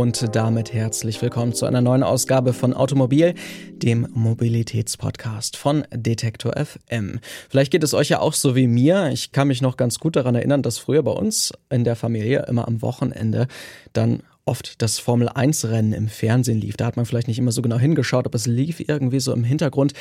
Und damit herzlich willkommen zu einer neuen Ausgabe von Automobil, dem Mobilitätspodcast von Detektor FM. Vielleicht geht es euch ja auch so wie mir. Ich kann mich noch ganz gut daran erinnern, dass früher bei uns in der Familie immer am Wochenende dann oft das Formel 1 Rennen im Fernsehen lief. Da hat man vielleicht nicht immer so genau hingeschaut, aber es lief irgendwie so im Hintergrund.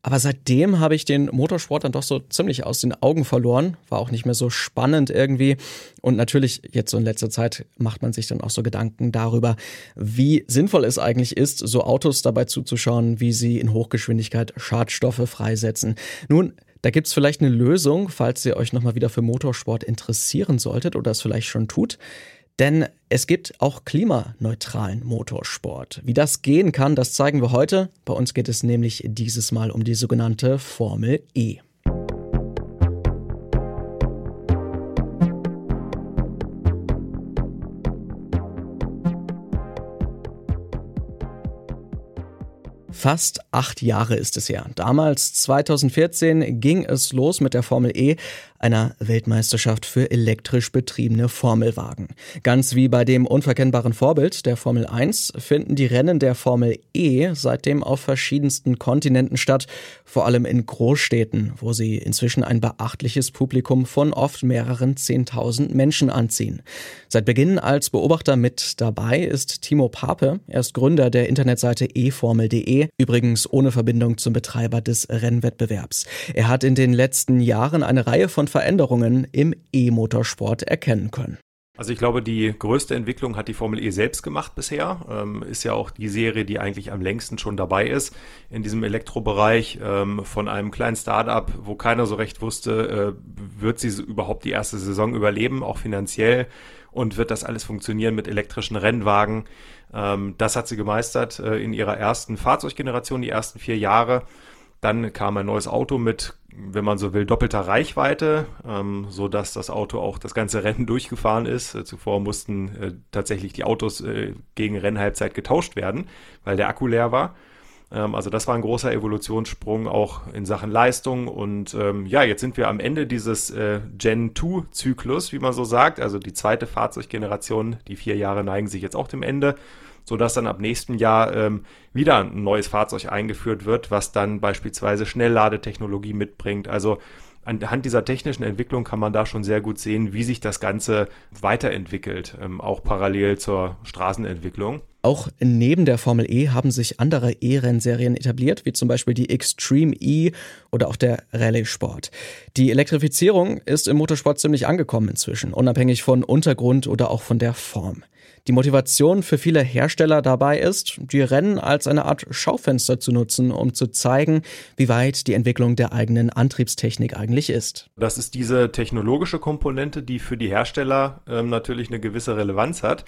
Aber seitdem habe ich den Motorsport dann doch so ziemlich aus den Augen verloren. War auch nicht mehr so spannend irgendwie. Und natürlich, jetzt so in letzter Zeit macht man sich dann auch so Gedanken darüber, wie sinnvoll es eigentlich ist, so Autos dabei zuzuschauen, wie sie in Hochgeschwindigkeit Schadstoffe freisetzen. Nun, da gibt's vielleicht eine Lösung, falls ihr euch nochmal wieder für Motorsport interessieren solltet oder es vielleicht schon tut. Denn es gibt auch klimaneutralen Motorsport. Wie das gehen kann, das zeigen wir heute. Bei uns geht es nämlich dieses Mal um die sogenannte Formel E. Fast acht Jahre ist es her. Damals, 2014, ging es los mit der Formel E, einer Weltmeisterschaft für elektrisch betriebene Formelwagen. Ganz wie bei dem unverkennbaren Vorbild der Formel 1 finden die Rennen der Formel E seitdem auf verschiedensten Kontinenten statt, vor allem in Großstädten, wo sie inzwischen ein beachtliches Publikum von oft mehreren Zehntausend Menschen anziehen. Seit Beginn als Beobachter mit dabei ist Timo Pape, er ist Gründer der Internetseite eformel.de, übrigens ohne Verbindung zum Betreiber des Rennwettbewerbs. Er hat in den letzten Jahren eine Reihe von Veränderungen im E-Motorsport erkennen können. Also ich glaube, die größte Entwicklung hat die Formel E selbst gemacht bisher. Ähm, ist ja auch die Serie, die eigentlich am längsten schon dabei ist in diesem Elektrobereich. Ähm, von einem kleinen Startup, wo keiner so recht wusste, äh, wird sie überhaupt die erste Saison überleben, auch finanziell. Und wird das alles funktionieren mit elektrischen Rennwagen? Ähm, das hat sie gemeistert äh, in ihrer ersten Fahrzeuggeneration, die ersten vier Jahre. Dann kam ein neues Auto mit, wenn man so will, doppelter Reichweite, ähm, so dass das Auto auch das ganze Rennen durchgefahren ist. Äh, zuvor mussten äh, tatsächlich die Autos äh, gegen Rennhalbzeit getauscht werden, weil der Akku leer war. Ähm, also das war ein großer Evolutionssprung auch in Sachen Leistung. Und ähm, ja, jetzt sind wir am Ende dieses äh, Gen 2 Zyklus, wie man so sagt. Also die zweite Fahrzeuggeneration, die vier Jahre neigen sich jetzt auch dem Ende sodass dann ab nächsten Jahr ähm, wieder ein neues Fahrzeug eingeführt wird, was dann beispielsweise Schnellladetechnologie mitbringt. Also anhand dieser technischen Entwicklung kann man da schon sehr gut sehen, wie sich das Ganze weiterentwickelt, ähm, auch parallel zur Straßenentwicklung. Auch neben der Formel E haben sich andere E-Rennserien etabliert, wie zum Beispiel die Extreme E oder auch der Rallye Sport. Die Elektrifizierung ist im Motorsport ziemlich angekommen inzwischen, unabhängig von Untergrund oder auch von der Form. Die Motivation für viele Hersteller dabei ist, die Rennen als eine Art Schaufenster zu nutzen, um zu zeigen, wie weit die Entwicklung der eigenen Antriebstechnik eigentlich ist. Das ist diese technologische Komponente, die für die Hersteller ähm, natürlich eine gewisse Relevanz hat.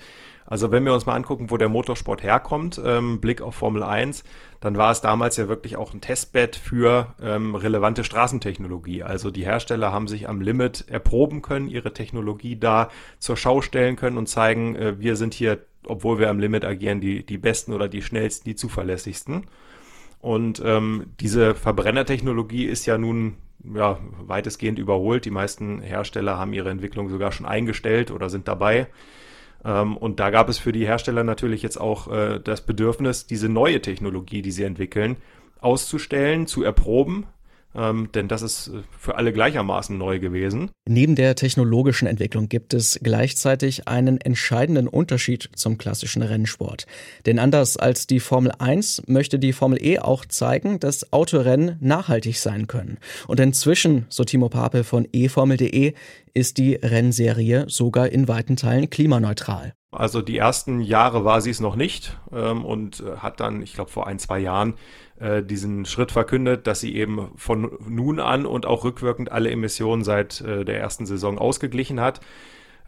Also wenn wir uns mal angucken, wo der Motorsport herkommt, ähm, Blick auf Formel 1, dann war es damals ja wirklich auch ein Testbett für ähm, relevante Straßentechnologie. Also die Hersteller haben sich am Limit erproben können, ihre Technologie da zur Schau stellen können und zeigen, äh, wir sind hier, obwohl wir am Limit agieren, die, die besten oder die schnellsten, die zuverlässigsten. Und ähm, diese Verbrennertechnologie ist ja nun ja, weitestgehend überholt. Die meisten Hersteller haben ihre Entwicklung sogar schon eingestellt oder sind dabei. Ähm, und da gab es für die Hersteller natürlich jetzt auch äh, das Bedürfnis, diese neue Technologie, die sie entwickeln, auszustellen, zu erproben, ähm, denn das ist äh, für alle gleichermaßen neu gewesen. Neben der technologischen Entwicklung gibt es gleichzeitig einen entscheidenden Unterschied zum klassischen Rennsport. Denn anders als die Formel 1 möchte die Formel E auch zeigen, dass Autorennen nachhaltig sein können. Und inzwischen, so Timo Pape von eFormel.de, ist die Rennserie sogar in weiten Teilen klimaneutral. Also die ersten Jahre war sie es noch nicht ähm, und äh, hat dann, ich glaube vor ein, zwei Jahren, äh, diesen Schritt verkündet, dass sie eben von nun an und auch rückwirkend alle Emissionen seit äh, der ersten Saison ausgeglichen hat.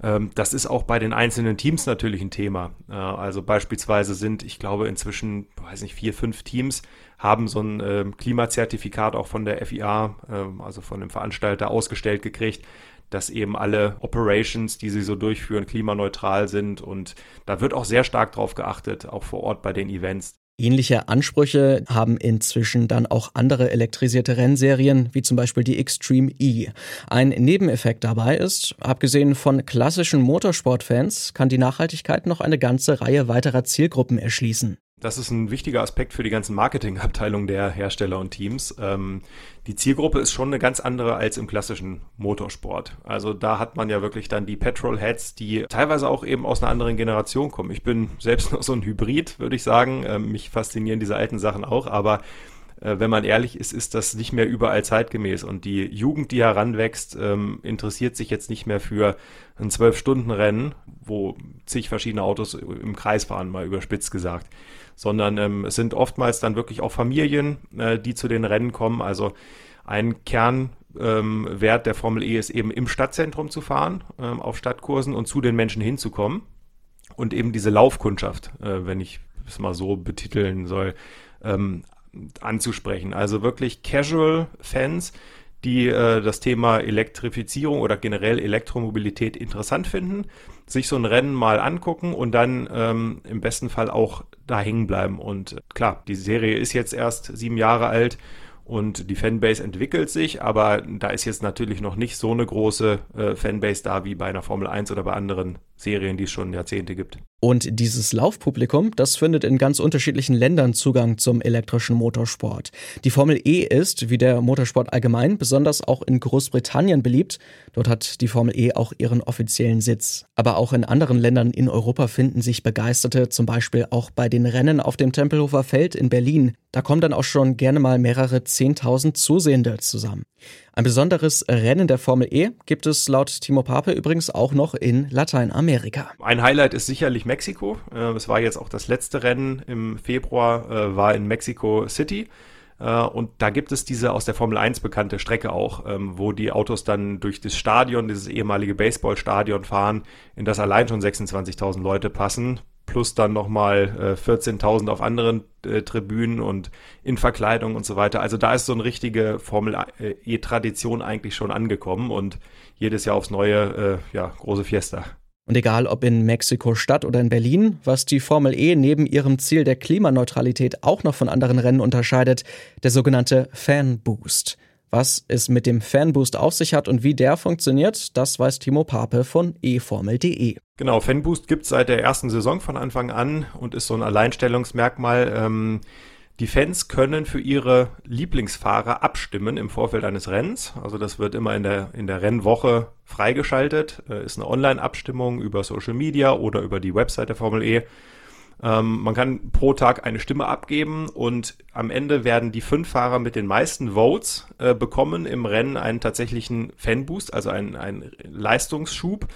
Ähm, das ist auch bei den einzelnen Teams natürlich ein Thema. Äh, also beispielsweise sind, ich glaube, inzwischen, weiß nicht, vier, fünf Teams haben so ein äh, Klimazertifikat auch von der FIA, äh, also von dem Veranstalter, ausgestellt gekriegt dass eben alle Operations, die sie so durchführen, klimaneutral sind. Und da wird auch sehr stark drauf geachtet, auch vor Ort bei den Events. Ähnliche Ansprüche haben inzwischen dann auch andere elektrisierte Rennserien, wie zum Beispiel die Extreme E. Ein Nebeneffekt dabei ist, abgesehen von klassischen Motorsportfans, kann die Nachhaltigkeit noch eine ganze Reihe weiterer Zielgruppen erschließen. Das ist ein wichtiger Aspekt für die ganzen Marketingabteilungen der Hersteller und Teams. Ähm, die Zielgruppe ist schon eine ganz andere als im klassischen Motorsport. Also da hat man ja wirklich dann die Petrolheads, die teilweise auch eben aus einer anderen Generation kommen. Ich bin selbst noch so ein Hybrid, würde ich sagen. Ähm, mich faszinieren diese alten Sachen auch, aber äh, wenn man ehrlich ist, ist das nicht mehr überall zeitgemäß. Und die Jugend, die heranwächst, ähm, interessiert sich jetzt nicht mehr für ein Zwölf-Stunden-Rennen, wo zig verschiedene Autos im Kreis fahren, mal überspitzt gesagt sondern ähm, es sind oftmals dann wirklich auch Familien, äh, die zu den Rennen kommen. Also ein Kernwert ähm, der Formel E ist eben im Stadtzentrum zu fahren, ähm, auf Stadtkursen und zu den Menschen hinzukommen. Und eben diese Laufkundschaft, äh, wenn ich es mal so betiteln soll, ähm, anzusprechen. Also wirklich Casual-Fans, die äh, das Thema Elektrifizierung oder generell Elektromobilität interessant finden, sich so ein Rennen mal angucken und dann ähm, im besten Fall auch da hängen bleiben. Und äh, klar, die Serie ist jetzt erst sieben Jahre alt und die Fanbase entwickelt sich, aber da ist jetzt natürlich noch nicht so eine große äh, Fanbase da wie bei einer Formel 1 oder bei anderen Serien, die es schon Jahrzehnte gibt. Und dieses Laufpublikum, das findet in ganz unterschiedlichen Ländern Zugang zum elektrischen Motorsport. Die Formel E ist, wie der Motorsport allgemein, besonders auch in Großbritannien beliebt. Dort hat die Formel E auch ihren offiziellen Sitz. Aber auch in anderen Ländern in Europa finden sich Begeisterte, zum Beispiel auch bei den Rennen auf dem Tempelhofer Feld in Berlin. Da kommen dann auch schon gerne mal mehrere Zehntausend Zusehende zusammen. Ein besonderes Rennen der Formel E gibt es laut Timo Pape übrigens auch noch in Lateinamerika. Ein Highlight ist sicherlich Mexiko. Äh, es war jetzt auch das letzte Rennen im Februar, äh, war in Mexico City. Äh, und da gibt es diese aus der Formel 1 bekannte Strecke auch, ähm, wo die Autos dann durch das Stadion, dieses ehemalige Baseballstadion fahren, in das allein schon 26.000 Leute passen plus dann nochmal äh, 14.000 auf anderen äh, Tribünen und in Verkleidung und so weiter. Also da ist so eine richtige Formel E-Tradition eigentlich schon angekommen und jedes Jahr aufs neue, äh, ja, große Fiesta. Und egal ob in Mexiko-Stadt oder in Berlin, was die Formel E neben ihrem Ziel der Klimaneutralität auch noch von anderen Rennen unterscheidet, der sogenannte Fan Boost. Was es mit dem Fanboost auf sich hat und wie der funktioniert, das weiß Timo Pape von eFormel.de. Genau, Fanboost gibt es seit der ersten Saison von Anfang an und ist so ein Alleinstellungsmerkmal. Ähm, die Fans können für ihre Lieblingsfahrer abstimmen im Vorfeld eines Rennens. Also das wird immer in der, in der Rennwoche freigeschaltet. Äh, ist eine Online-Abstimmung über Social Media oder über die Website der Formel E. Ähm, man kann pro Tag eine Stimme abgeben und am Ende werden die fünf Fahrer mit den meisten Votes äh, bekommen im Rennen einen tatsächlichen Fanboost, also einen, einen Leistungsschub,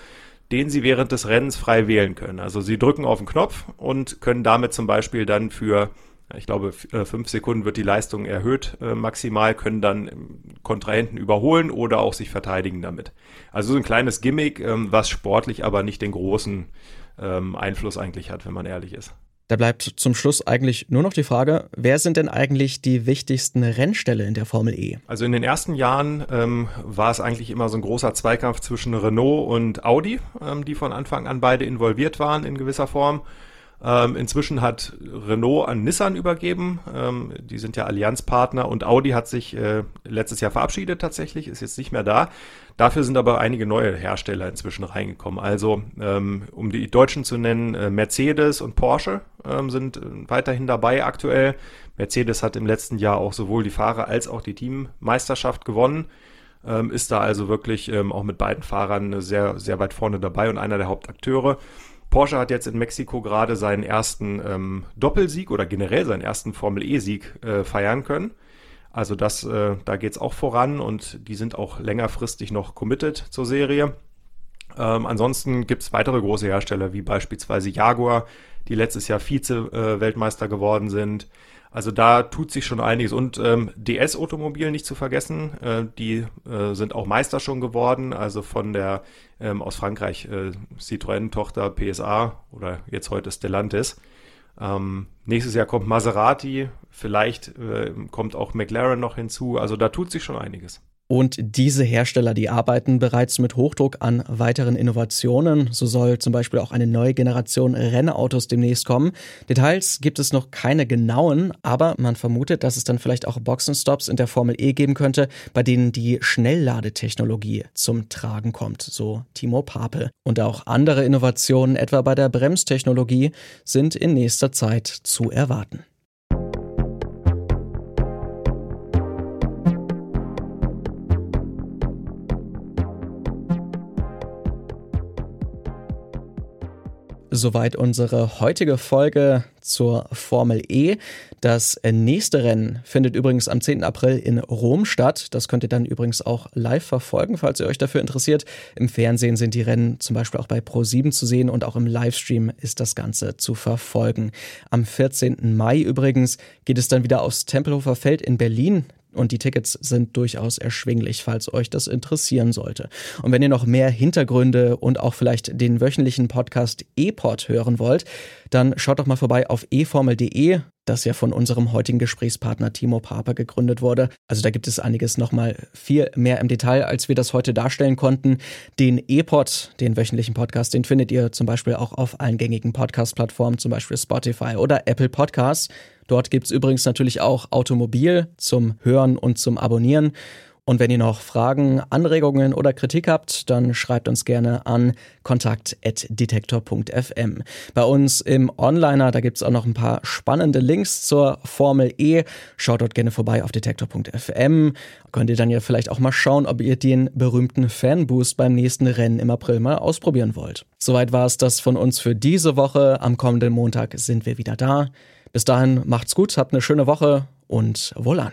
den sie während des Rennens frei wählen können. Also sie drücken auf den Knopf und können damit zum Beispiel dann für ich glaube, äh, fünf Sekunden wird die Leistung erhöht äh, maximal, können dann Kontrahenten überholen oder auch sich verteidigen damit. Also so ein kleines Gimmick, ähm, was sportlich aber nicht den großen ähm, Einfluss eigentlich hat, wenn man ehrlich ist. Da bleibt zum Schluss eigentlich nur noch die Frage, wer sind denn eigentlich die wichtigsten Rennställe in der Formel E? Also in den ersten Jahren ähm, war es eigentlich immer so ein großer Zweikampf zwischen Renault und Audi, ähm, die von Anfang an beide involviert waren in gewisser Form. Ähm, inzwischen hat Renault an Nissan übergeben. Ähm, die sind ja Allianzpartner und Audi hat sich äh, letztes Jahr verabschiedet tatsächlich, ist jetzt nicht mehr da. Dafür sind aber einige neue Hersteller inzwischen reingekommen. Also, ähm, um die Deutschen zu nennen, äh, Mercedes und Porsche ähm, sind äh, weiterhin dabei aktuell. Mercedes hat im letzten Jahr auch sowohl die Fahrer als auch die Teammeisterschaft gewonnen. Ähm, ist da also wirklich ähm, auch mit beiden Fahrern sehr, sehr weit vorne dabei und einer der Hauptakteure. Porsche hat jetzt in Mexiko gerade seinen ersten ähm, Doppelsieg oder generell seinen ersten Formel E-Sieg äh, feiern können. Also das, äh, da geht's auch voran und die sind auch längerfristig noch committed zur Serie. Ähm, ansonsten gibt's weitere große Hersteller wie beispielsweise Jaguar, die letztes Jahr Vize-Weltmeister äh, geworden sind. Also da tut sich schon einiges. Und ähm, DS-Automobil nicht zu vergessen, äh, die äh, sind auch Meister schon geworden, also von der ähm, aus Frankreich äh, Citroën-Tochter PSA oder jetzt heute Stellantis. Ähm, nächstes Jahr kommt Maserati, vielleicht äh, kommt auch McLaren noch hinzu. Also da tut sich schon einiges. Und diese Hersteller, die arbeiten bereits mit Hochdruck an weiteren Innovationen. So soll zum Beispiel auch eine neue Generation Rennautos demnächst kommen. Details gibt es noch keine genauen, aber man vermutet, dass es dann vielleicht auch Boxenstops in der Formel E geben könnte, bei denen die Schnellladetechnologie zum Tragen kommt, so Timo Pape. Und auch andere Innovationen, etwa bei der Bremstechnologie, sind in nächster Zeit zu erwarten. Soweit unsere heutige Folge zur Formel E. Das nächste Rennen findet übrigens am 10. April in Rom statt. Das könnt ihr dann übrigens auch live verfolgen, falls ihr euch dafür interessiert. Im Fernsehen sind die Rennen zum Beispiel auch bei Pro7 zu sehen und auch im Livestream ist das Ganze zu verfolgen. Am 14. Mai übrigens geht es dann wieder aufs Tempelhofer Feld in Berlin. Und die Tickets sind durchaus erschwinglich, falls euch das interessieren sollte. Und wenn ihr noch mehr Hintergründe und auch vielleicht den wöchentlichen Podcast E-Pod hören wollt, dann schaut doch mal vorbei auf eformel.de, das ja von unserem heutigen Gesprächspartner Timo Paper gegründet wurde. Also da gibt es einiges nochmal viel mehr im Detail, als wir das heute darstellen konnten. Den E-Pod, den wöchentlichen Podcast, den findet ihr zum Beispiel auch auf allen gängigen Podcast-Plattformen, zum Beispiel Spotify oder Apple Podcasts. Dort gibt es übrigens natürlich auch Automobil zum Hören und zum Abonnieren. Und wenn ihr noch Fragen, Anregungen oder Kritik habt, dann schreibt uns gerne an kontakt.detektor.fm. Bei uns im Onliner, da gibt es auch noch ein paar spannende Links zur Formel E. Schaut dort gerne vorbei auf detektor.fm. Könnt ihr dann ja vielleicht auch mal schauen, ob ihr den berühmten Fanboost beim nächsten Rennen im April mal ausprobieren wollt. Soweit war es das von uns für diese Woche. Am kommenden Montag sind wir wieder da. Bis dahin macht's gut, habt eine schöne Woche und wohlan.